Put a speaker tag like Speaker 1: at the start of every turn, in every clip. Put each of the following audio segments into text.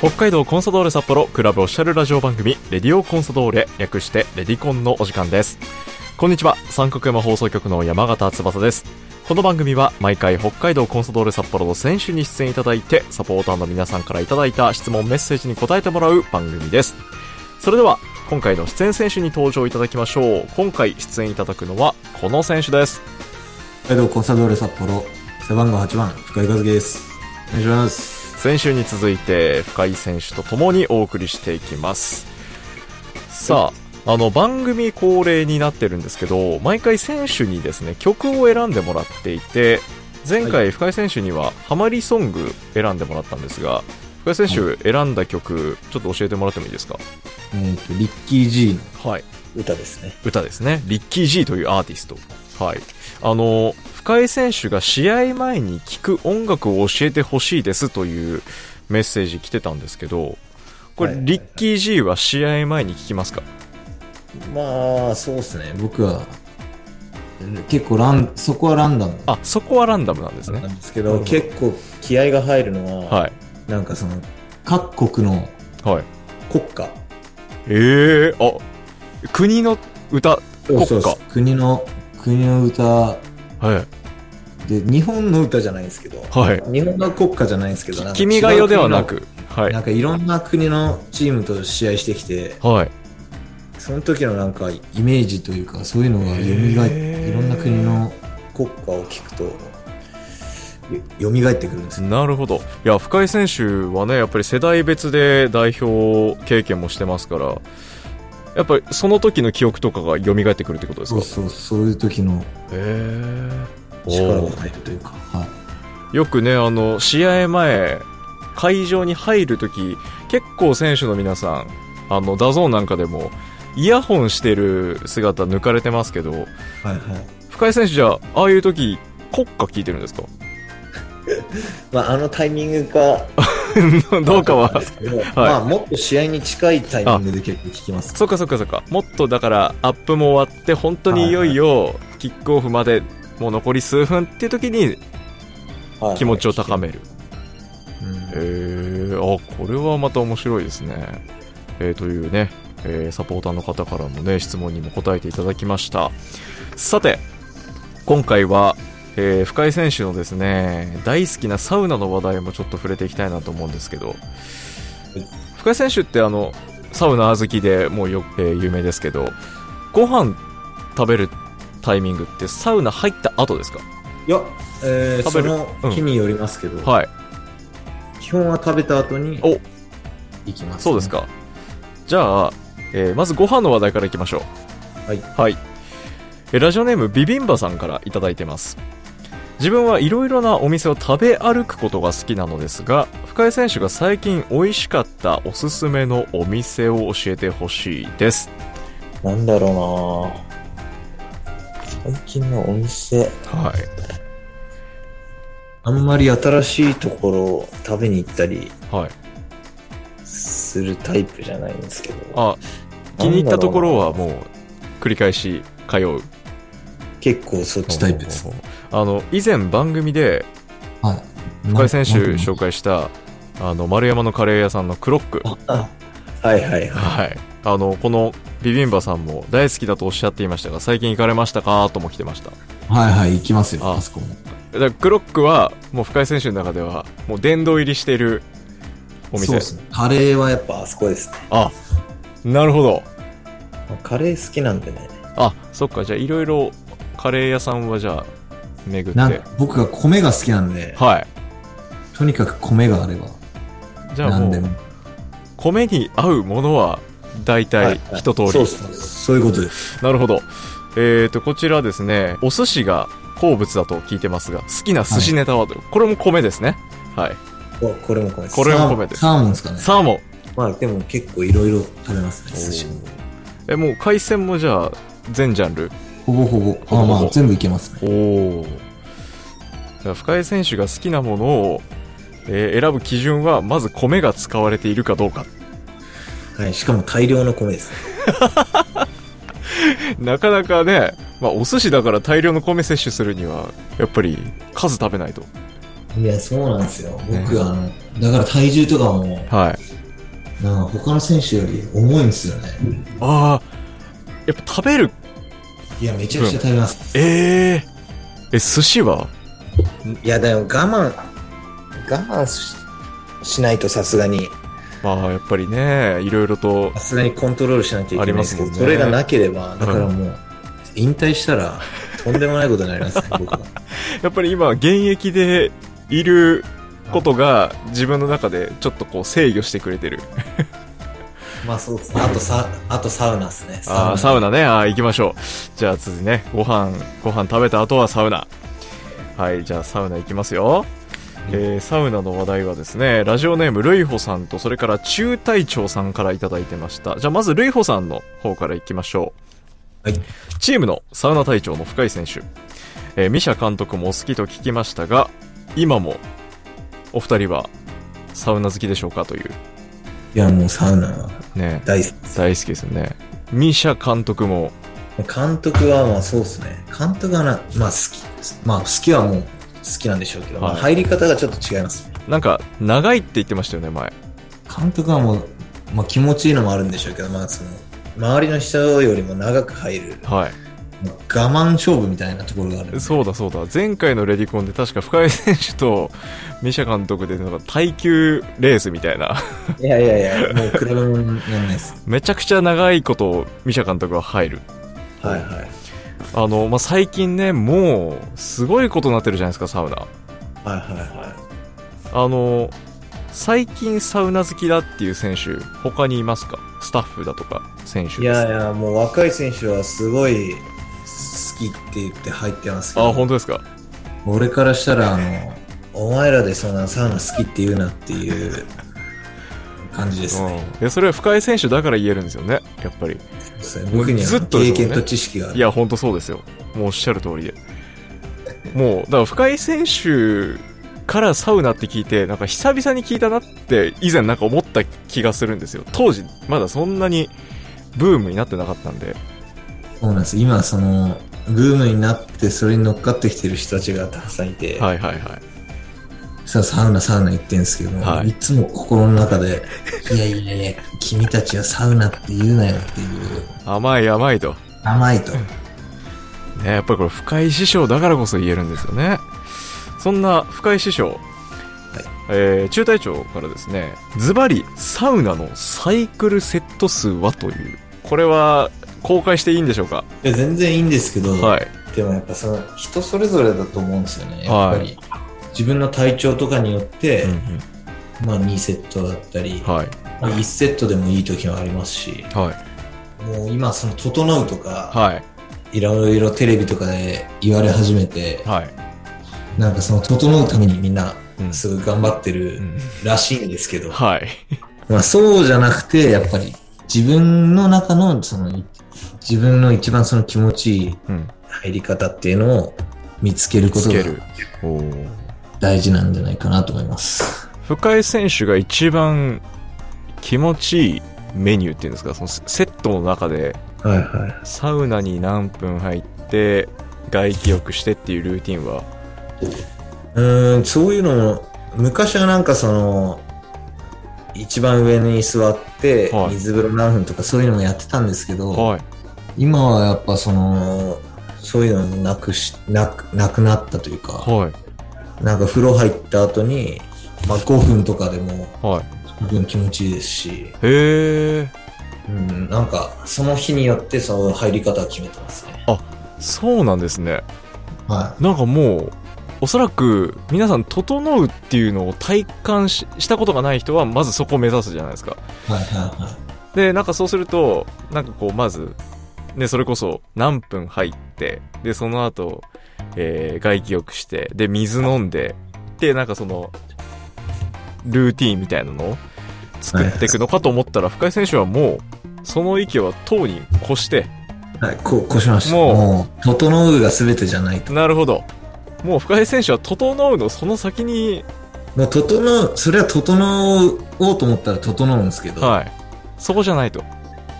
Speaker 1: 北海道コンサドーレ札幌クラブオフィシャルラジオ番組レディオコンサドーレ略してレディコンのお時間です。こんにちは。三角山放送局の山形翼です。この番組は毎回北海道コンサドーレ札幌の選手に出演いただいてサポーターの皆さんからいただいた質問メッセージに答えてもらう番組です。それでは今回の出演選手に登場いただきましょう。今回出演いただくのはこの選手です。
Speaker 2: 北海道コンサドーレ札幌背番号8番深井和樹です。お願いします。
Speaker 1: 先週に続いて深井選手と共にお送りしていきます。さああの番組恒例になってるんですけど毎回選手にですね曲を選んでもらっていて前回深井選手にはハマりソング選んでもらったんですが深井選手選んだ曲ちょっと教えてもらってもいいですか？
Speaker 2: えっ、とリッキー G の
Speaker 1: はい。
Speaker 2: 歌ですね。
Speaker 1: 歌ですね。リッキー G というアーティスト。はい。あの深井選手が試合前に聴く音楽を教えてほしいですというメッセージ来てたんですけどこれ、
Speaker 2: はい
Speaker 1: リッキー G は試合前に聞きますか？
Speaker 2: まあそうですね。僕は結構ランそこはランダム。
Speaker 1: あそこはランダムなんですね。
Speaker 2: なんですけど結構気合が入るのは、
Speaker 1: はい。
Speaker 2: なんかその各国の
Speaker 1: はい。
Speaker 2: 国歌。
Speaker 1: ええあ国の歌国歌
Speaker 2: そうそう。国の国の歌
Speaker 1: はい
Speaker 2: で日本の歌じゃないんですけど、
Speaker 1: はい。
Speaker 2: 日本の国歌じゃないんですけど
Speaker 1: 君が代ではなく。はい。
Speaker 2: なんかいろんな国のチームと試合してきて
Speaker 1: はい。
Speaker 2: その時のなんかイメージというかそういうのが蘇って
Speaker 1: へー。
Speaker 2: いろんな国の国歌を聞くとよ蘇ってくるんですよ。
Speaker 1: なるほど。いや深井選手はねやっぱり世代別で代表経験もしてますからやっぱりその時の記憶とかが蘇ってくるってことですか？
Speaker 2: そうそうそういう時の。
Speaker 1: へえ
Speaker 2: 力が入るというか、はい。
Speaker 1: よくねあの試合前会場に入る時結構選手の皆さんあの DAZN なんかでもイヤホンしてる姿抜かれてますけど
Speaker 2: はいはい。
Speaker 1: 深井選手じゃあああいう時国歌聞いてるんですか？
Speaker 2: まあ、あのタイミングか。
Speaker 1: どうかは。
Speaker 2: まあもっと試合に近いタイミングで結構聞きます。
Speaker 1: そっかそっかそっか。もっとだからアップも終わって本当にいよいよキックオフまでもう残り数分っていう時に
Speaker 2: はい。
Speaker 1: 気持ちを高める。
Speaker 2: うん。
Speaker 1: へえあこれはまた面白いですね、えーというね、えーサポーターの方からもね質問にも答えていただきました。さて今回は、えー深井選手のですね大好きなサウナの話題もちょっと触れていきたいなと思うんですけど、深井選手ってあのサウナ好きでもうよ、えー有名ですけどご飯食べるタイミングってサウナ入った後ですか？
Speaker 2: いや、えー、
Speaker 1: 食べる？
Speaker 2: その日によりますけど、
Speaker 1: はい
Speaker 2: 基本は食べた後に
Speaker 1: お
Speaker 2: 行きます、
Speaker 1: そうですか。じゃあ、えーまずご飯の話題からいきましょう。
Speaker 2: はい。
Speaker 1: はい。えーラジオネームビビンバさんからいただいてます。自分はいろいろなお店を食べ歩くことが好きなのですが、深井選手が最近美味しかったおすすめのお店を教えてほしいです。
Speaker 2: なんだろうな最近のお店。
Speaker 1: はい。
Speaker 2: あんまり新しいところを食べに行ったり
Speaker 1: はい。
Speaker 2: するタイプじゃないんですけど、
Speaker 1: あ、気に入ったところはもう繰り返し通う。
Speaker 2: 結構そっちタイプです。
Speaker 1: あの、以前番組で
Speaker 2: はい。
Speaker 1: 深井選手紹介した、あの、丸山のカレー屋さんのクロック。
Speaker 2: あはいはいは
Speaker 1: はい。あの、このビビンバさんも大好きだとおっしゃっていましたが、最近行かれましたか？とも来てました。
Speaker 2: い。はいはい、行きますよ、
Speaker 1: あ
Speaker 2: あそこも。
Speaker 1: だからクロックは、もう深井選手の中では、もう殿堂入りしているお店。
Speaker 2: そうですね。カレーはやっぱあそこですね。
Speaker 1: あ、なるほど。
Speaker 2: カレー好きなんでね。
Speaker 1: あ、そっか。じゃあ、いろいろカレー屋さんはじゃあ、巡って。
Speaker 2: 僕が米が好きなんで、
Speaker 1: はい。
Speaker 2: とにかく米があれば、
Speaker 1: じゃあもう
Speaker 2: 何でも。、
Speaker 1: 米に合うものは、大体一通り。
Speaker 2: そうです。そういうことです。
Speaker 1: なるほど。えーと、こちらですね、お寿司が好物だと聞いてますが、好きな寿司ネタはと、これも米ですね。はい。
Speaker 2: おこれも米です。
Speaker 1: これも米です
Speaker 2: サーモンですかね。
Speaker 1: サーモン。
Speaker 2: まあでも結構いろいろ食べますね、寿司も。
Speaker 1: え、もう海鮮もじゃあ、全ジャンル？
Speaker 2: ほぼほぼ。
Speaker 1: ほぼほぼ
Speaker 2: あまあ全部いけますね。
Speaker 1: おお。じゃあ深井選手が好きなものを、えー選ぶ基準は、まず米が使われているかどうか。
Speaker 2: はい。しかも大量の米ですね。
Speaker 1: なかなかね、まあ、お寿司だから大量の米摂取するには、やっぱり数食べないと。
Speaker 2: いや、そうなんですよ。僕、
Speaker 1: ね
Speaker 2: あの、だから体重とかも、
Speaker 1: はい。
Speaker 2: なんか他の選手より重いんですよね。
Speaker 1: ああ、やっぱ食べる、
Speaker 2: いや、めちゃくちゃ食べます。
Speaker 1: えええ、寿司は？い
Speaker 2: や、でも我慢、我慢ししないとさすがに、
Speaker 1: まあ、やっぱりね、いろいろと
Speaker 2: さ、すがにコントロールしないといけないですけど、
Speaker 1: ね
Speaker 2: それがなければ、だからもう、引退したら、とんでもないことになりますね、僕は。
Speaker 1: やっぱり今、現役でいることが、自分の中でちょっとこう制御してくれてる。
Speaker 2: まあそうですね。あとサ、あとサウナですね。
Speaker 1: ああ、サウナね。ああ、行きましょう。じゃあ、続いてね、ご飯、ご飯食べた後はサウナ。はい、じゃあ、サウナ行きますよ。えー、サウナの話題はですね、ラジオネーム、ルイホさんと、それから中隊長さんからいただいてました。じゃあ、まず、ルイホさんの方から行きましょう。
Speaker 2: はい。
Speaker 1: チームのサウナ隊長の深井選手。えー、ミシャ監督もお好きと聞きましたが、今も、お二人は、サウナ好きでしょうかという、
Speaker 2: いや、もうサウナは
Speaker 1: ね、
Speaker 2: 大好きです。
Speaker 1: 大好きですよね。ミシャ監督も、
Speaker 2: 監督はまあそうですね。監督はな、まあ好きです。まあ好きはもう好きなんでしょうけど、まあ
Speaker 1: はい
Speaker 2: 入り方がちょっと違いますね。
Speaker 1: なんか、長いって言ってましたよね、前。
Speaker 2: 監督はもう、まあ気持ちいいのもあるんでしょうけど、まあその、周りの人よりも長く入る、
Speaker 1: はい。
Speaker 2: まあ我慢勝負みたいなところがある。
Speaker 1: そうだそうだ。前回のレディコンで確か深井選手とミシャ監督でなんか耐久レースみたいな。
Speaker 2: いやいやいや、もう比べならないです。
Speaker 1: めちゃくちゃ長いことミシャ監督は入る。
Speaker 2: はいはい。
Speaker 1: あの、まあ、最近ね、もう、すごいことになってるじゃないですか、サウナ。
Speaker 2: はいはいは
Speaker 1: あの、最近サウナ好きだっていう選手、他にいますか？スタッフだとか、選手
Speaker 2: い。いやいや、もう若い選手はすごい好きって言って入ってますけど、
Speaker 1: あ、本当ですか？
Speaker 2: 俺からしたら、あの、お前らでそんなサウナ好きって言うなっていう感じです
Speaker 1: うん。い
Speaker 2: ね。
Speaker 1: や、それは深井選手だから言えるんですよね、やっぱり。
Speaker 2: 僕には
Speaker 1: ずっとですもんね
Speaker 2: 経験と知識がある。
Speaker 1: いや、ほんとそうですよ。もうおっしゃる通りで。もう、だから深井選手からサウナって聞いて、なんか久々に聞いたなって以前なんか思った気がするんですよ。当時、まだそんなにブームになってなかったんで。
Speaker 2: そうなんです。今、その、ブームになって、それに乗っかってきてる人たちがたくさんいて、
Speaker 1: はいはいはい。
Speaker 2: さサウナ、サウナ言ってんですけども、
Speaker 1: はい
Speaker 2: い、つも心の中で、いやいやいや、君たちはサウナって言うなよっていう、
Speaker 1: 甘い甘いと。
Speaker 2: 甘いと。
Speaker 1: ね、やっぱりこれ深井師匠だからこそ言えるんですよね。そんな深井師匠、えー中隊長からですね、ズバリサウナのサイクルセット数はという、これは公開していいんでしょうか？
Speaker 2: いや全然いいんですけど、
Speaker 1: はい。
Speaker 2: でもやっぱその人それぞれだと思うんですよね。やっぱり、
Speaker 1: はい
Speaker 2: 自分の体調とかによって、
Speaker 1: うん
Speaker 2: まあ2セットだったり、
Speaker 1: うん、はい。
Speaker 2: まあ1セットでもいい時もありますし、
Speaker 1: はい。
Speaker 2: もう今その整うとか、
Speaker 1: はい。
Speaker 2: いろいろテレビとかで言われ始めて、
Speaker 1: はい。
Speaker 2: なんかその整うためにみんな
Speaker 1: うん
Speaker 2: すごい頑張って
Speaker 1: う
Speaker 2: る
Speaker 1: ん
Speaker 2: らしいんですけど、
Speaker 1: はい。
Speaker 2: まあそうじゃなくて、やっぱり自分の中のその自分の一番その気持ちいい
Speaker 1: うん。
Speaker 2: 入り方っていうのを見つけることが
Speaker 1: つける。おー
Speaker 2: 大事なんじゃないかなと思います。
Speaker 1: 深井選手が一番気持ちいいメニューっていうんですか、そのセセットの中で、
Speaker 2: はいはい。
Speaker 1: サウナに何分入って、外気浴してっていうルーティンは、
Speaker 2: うーん、そういうのも、昔はなんかその、一番上に座って
Speaker 1: はい、
Speaker 2: 水風呂何分とかそういうのもやってたんですけど、
Speaker 1: はい。
Speaker 2: 今はやっぱその、そういうのもなくし、なく、なくなったというか、
Speaker 1: はい。
Speaker 2: なんか風呂入った後に、まあ5分とかでも
Speaker 1: はい。
Speaker 2: 十分気持ちいいですし、
Speaker 1: へえ。
Speaker 2: うん、なんかその日によってその入り方を決めてますね。
Speaker 1: そうなんですね。
Speaker 2: は
Speaker 1: なんかもう、おそらく皆さん、整うっていうのを体感ししたことがない人は、まずそこを目指すじゃないですか。
Speaker 2: い。はいはいはい。
Speaker 1: で、なんかそうすると、なんかこう、まず、ね、それこそ何分入って、で、その後、えー、外気浴して、で、水飲んで、で、なんかその、ルーティーンみたいなのを作っていくのかと思ったら、深井選手はもう、その域はとうに越して、
Speaker 2: はい、こう、こうしました。
Speaker 1: もう
Speaker 2: 整うが全てじゃないと。
Speaker 1: なるほど。もう深井選手は整うのその先に、
Speaker 2: もう、整う、それは整おうと思ったら整うんですけど、
Speaker 1: はい。そこじゃないと。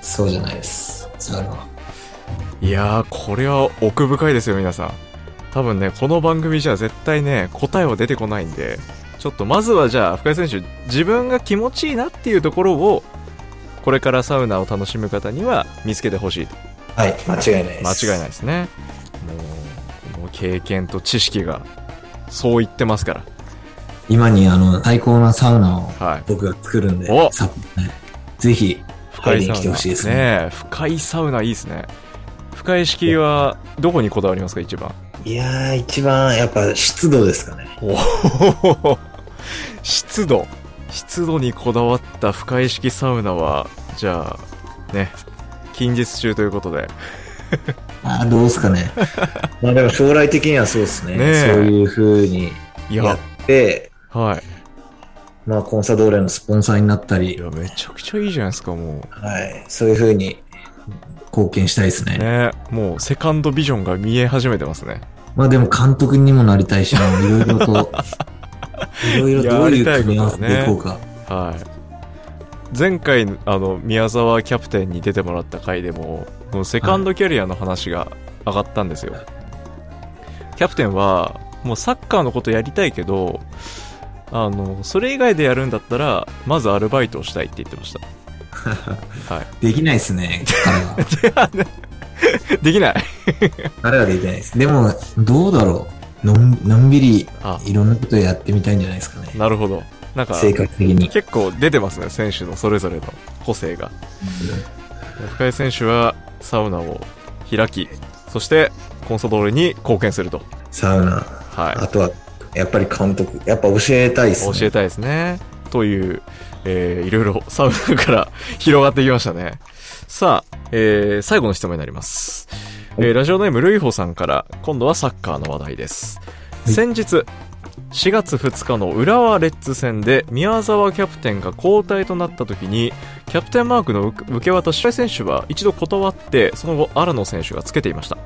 Speaker 2: そうじゃないです。サウナは。
Speaker 1: いやー、これは奥深いですよ、皆さん。多分ね、この番組じゃ絶対ね、答えは出てこないんで、ちょっとまずはじゃあ、深井選手、自分が気持ちいいなっていうところを、これからサウナを楽しむ方には見つけてほしいと。
Speaker 2: はい、間違いないです。
Speaker 1: 間違いないですね。もう、この経験と知識が、そう言ってますから。
Speaker 2: 今にあの、最高なサウナを
Speaker 1: はい。
Speaker 2: 僕が作るんで、
Speaker 1: お
Speaker 2: さぜひ、深いに来てほしいですね。
Speaker 1: ねえ深いサウナいいですね。深い式は、どこにこだわりますか、一番？
Speaker 2: いやー、一番やっぱ湿度ですかね。
Speaker 1: おお 湿度。湿度にこだわった深い式サウナはじゃあね近日中ということで。
Speaker 2: あーどうですかね。まあでも将来的にはそうですね。
Speaker 1: ねえ。
Speaker 2: そういう風に
Speaker 1: いや。
Speaker 2: やって、
Speaker 1: は
Speaker 2: まあコンサドーレのスポンサーになったり。
Speaker 1: いい、やめちゃくちゃいいじゃないですかも
Speaker 2: はい、そういう風に貢献したいですね。
Speaker 1: うね。もうセカンドビジョンが見え始めてますね。
Speaker 2: まあでも監督にもなりたいし、いろいろと、いろいろどういう組み合わせでいこうか。
Speaker 1: はい。前回あの宮沢キャプテンに出てもらった回でもセカンドキャリアの話が上がったんですよ、キャプテンはもうサッカーのことやりたいけどあのそれ以外でやるんだったらまずアルバイトをしたいって言ってましたはい
Speaker 2: できないですね、彼は。
Speaker 1: できない
Speaker 2: 彼はできないです。でも、どうだろう。のんのんびり
Speaker 1: あ
Speaker 2: いろんなことやってみたいんじゃないですかね。
Speaker 1: なるほどなんか
Speaker 2: 性格的に。
Speaker 1: 結構出てますね選手のそれぞれの個性が深井選手はサウナを開きそしてコンサドーレに貢献すると
Speaker 2: サウナ。
Speaker 1: はい
Speaker 2: あとは、やっぱり監督。やっぱ教えたいですね。
Speaker 1: 教えたいですね。という、えーいろいろサウナから広がってきましたね。さあ、えー最後の質問になります。えーラジオネームルイホさんから、今度はサッカーの話題です。
Speaker 2: はい
Speaker 1: 先日、4月2日の浦和レッズ戦で宮沢キャプテンが交代となった時にキャプテンマークの受受け渡し選手は一度断ってその後荒野選手がつけていました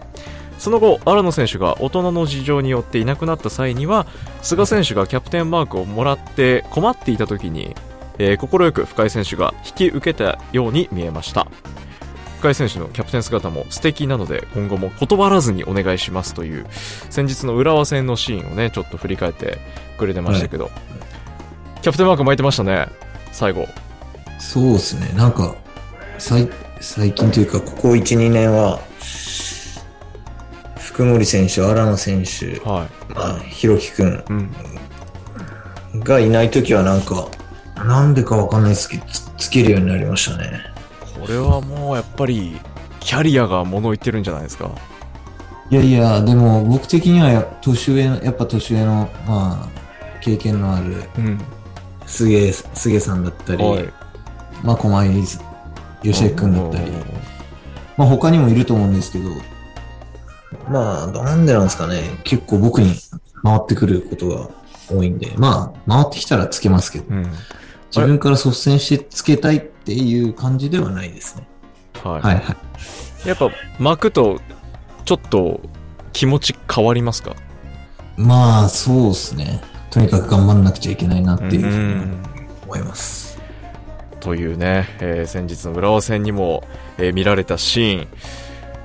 Speaker 1: その後荒野選手が大人の事情によっていなくなった際には菅選手がキャプテンマークをもらって困っていた時にえー、快く深井選手が引き受けたように見えました。深井選手のキャプテン姿も素敵なので今後も断らずにお願いしますという先日の浦和戦のシーンをねちょっと振り返ってくれてましたけど、キャプテンマーク巻いてましたね最後。
Speaker 2: そうですね。なんか、最最近というか、ここ1、2年は、福森選手、荒野選手、
Speaker 1: は
Speaker 2: まあ、ひろきくん
Speaker 1: い、うん、
Speaker 2: がいないときはなんか、なんでかわかんないですけど、つつけるようになりましたね。
Speaker 1: これはもうやっぱりキャリアが物言ってるんじゃないですか？
Speaker 2: いやいや、でも僕的にはや年上の、やっぱ年上の、まあ、経験のある
Speaker 1: うん。
Speaker 2: 菅菅さんだったり、
Speaker 1: はい。
Speaker 2: まあ、駒井吉江君だったり、まあ他にもいると思うんですけど、まあ、なんでなんですかね。結構僕に回ってくることが多いんで、まあ、回ってきたらつけますけど、
Speaker 1: うん
Speaker 2: 自分から率先してつけたいっていう感じではないですね。
Speaker 1: はい、
Speaker 2: はいはい。
Speaker 1: やっぱ巻くとちょっと気持ち変わりますか？
Speaker 2: まあ、そうですね。とにかく頑張んなくちゃいけないなっていうふうに
Speaker 1: ん
Speaker 2: 思います。
Speaker 1: というね、えー先日の浦和戦にも、えー見られたシーン、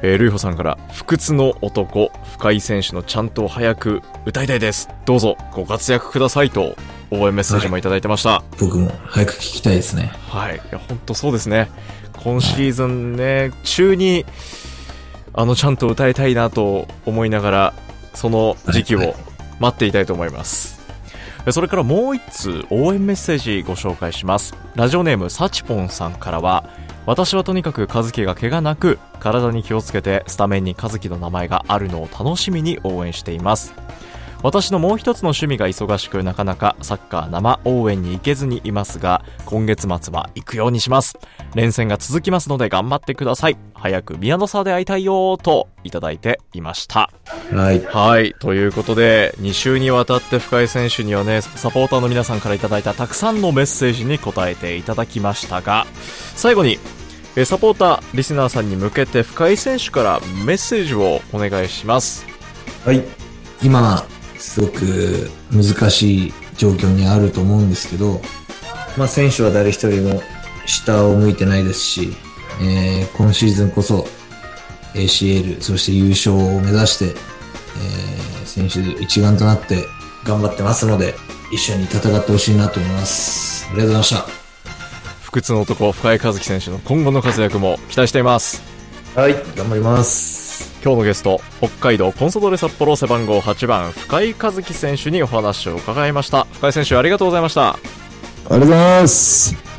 Speaker 1: えー、ルイホさんから不屈の男深井選手のちゃんと早く歌いたいです。どうぞご活躍くださいと応援メッセージもいただいてました。
Speaker 2: 僕も早く聞きたいですね。
Speaker 1: はい、いや本当そうですね。今シーズンね、中にあのちゃんと歌いたいなと思いながらその時期を
Speaker 2: はい。
Speaker 1: 待っていたいと思います、それからもう一通応援メッセージご紹介します。ラジオネームサチポンさんからは私はとにかく和樹が怪我なく体に気をつけてスタメンに和樹の名前があるのを楽しみに応援しています。私のもう一つの趣味が忙しくなかなかサッカー生応援に行けずにいますが今月末は行くようにします。連戦が続きますので頑張ってください。早く宮の沢で会いたいよといただいていました。
Speaker 2: はい。
Speaker 1: はい。ということで2週にわたって深井選手にはねサポーターの皆さんからいただいたたくさんのメッセージに答えていただきましたが最後にえーサポーターリスナーさんに向けて深井選手からメッセージをお願いします。
Speaker 2: はい。今、すごく難しい状況にあると思うんですけど、まあ選手は誰一人も下を向いてないですし、えー今シーズンこそ ACL、そして優勝を目指して、えー選手一丸となって頑張ってますので、一緒に戦ってほしいなと思います。ありがとうございました。
Speaker 1: 不屈の男、深井和樹選手の今後の活躍も期待しています。
Speaker 2: はい、頑張ります。
Speaker 1: 今日のゲスト、北海道コンソドレ札幌背番号8番、深井和樹選手にお話を伺いました。深井選手、ありがとうございました。
Speaker 3: ありがとうございます。